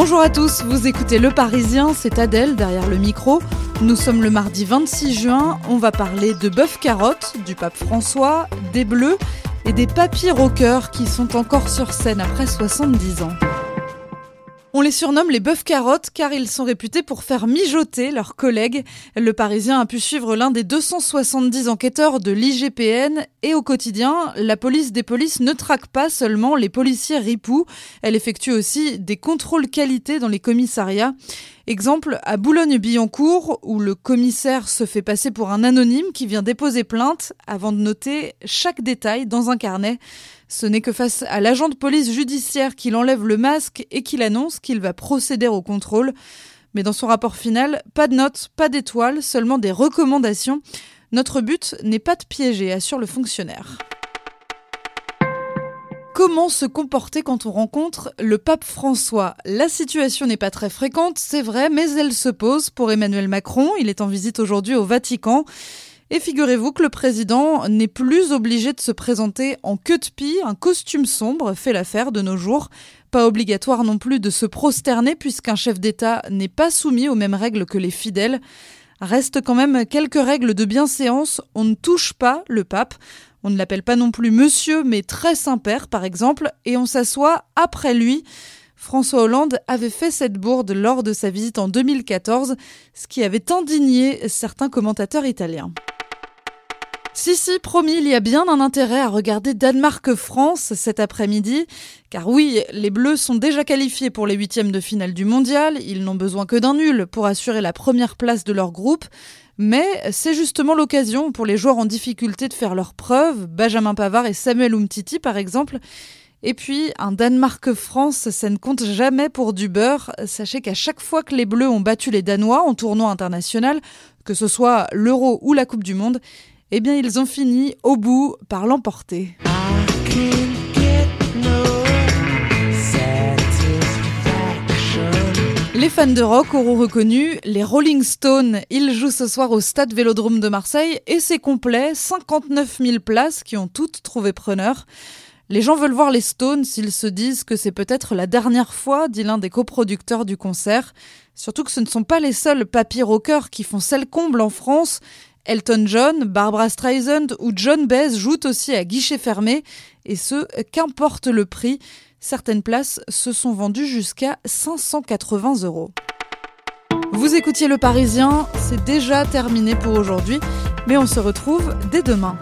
Bonjour à tous, vous écoutez Le Parisien, c'est Adèle derrière le micro. Nous sommes le mardi 26 juin, on va parler de bœuf carotte, du pape François, des bleus et des papy rockers qui sont encore sur scène après 70 ans. On les surnomme les bœufs carottes car ils sont réputés pour faire mijoter leurs collègues. Le Parisien a pu suivre l'un des 270 enquêteurs de l'IGPN et au quotidien, la police des polices ne traque pas seulement les policiers ripoux, elle effectue aussi des contrôles qualité dans les commissariats. Exemple à Boulogne-Billancourt, où le commissaire se fait passer pour un anonyme qui vient déposer plainte avant de noter chaque détail dans un carnet. Ce n'est que face à l'agent de police judiciaire qu'il enlève le masque et qu'il annonce qu'il va procéder au contrôle. Mais dans son rapport final, pas de notes, pas d'étoiles, seulement des recommandations. Notre but n'est pas de piéger, assure le fonctionnaire. Comment se comporter quand on rencontre le pape François La situation n'est pas très fréquente, c'est vrai, mais elle se pose pour Emmanuel Macron. Il est en visite aujourd'hui au Vatican. Et figurez-vous que le président n'est plus obligé de se présenter en queue de pie, un costume sombre fait l'affaire de nos jours. Pas obligatoire non plus de se prosterner puisqu'un chef d'État n'est pas soumis aux mêmes règles que les fidèles. Reste quand même quelques règles de bienséance. On ne touche pas le pape. On ne l'appelle pas non plus monsieur, mais très Saint-Père, par exemple, et on s'assoit après lui. François Hollande avait fait cette bourde lors de sa visite en 2014, ce qui avait indigné certains commentateurs italiens. Si, si, promis, il y a bien un intérêt à regarder Danemark-France cet après-midi, car oui, les Bleus sont déjà qualifiés pour les huitièmes de finale du mondial, ils n'ont besoin que d'un nul pour assurer la première place de leur groupe, mais c'est justement l'occasion pour les joueurs en difficulté de faire leurs preuves, Benjamin Pavard et Samuel Umtiti par exemple. Et puis, un Danemark-France, ça ne compte jamais pour du beurre. Sachez qu'à chaque fois que les Bleus ont battu les Danois en tournoi international, que ce soit l'Euro ou la Coupe du Monde, eh bien ils ont fini au bout par l'emporter. Les fans de rock auront reconnu les Rolling Stones. Ils jouent ce soir au Stade Vélodrome de Marseille et c'est complet, 59 000 places qui ont toutes trouvé preneur. Les gens veulent voir les Stones s'ils se disent que c'est peut-être la dernière fois, dit l'un des coproducteurs du concert. Surtout que ce ne sont pas les seuls papy rockers qui font celle comble en France. Elton John, Barbara Streisand ou John Baez jouent aussi à guichet fermé, et ce, qu'importe le prix. Certaines places se sont vendues jusqu'à 580 euros. Vous écoutiez Le Parisien, c'est déjà terminé pour aujourd'hui, mais on se retrouve dès demain.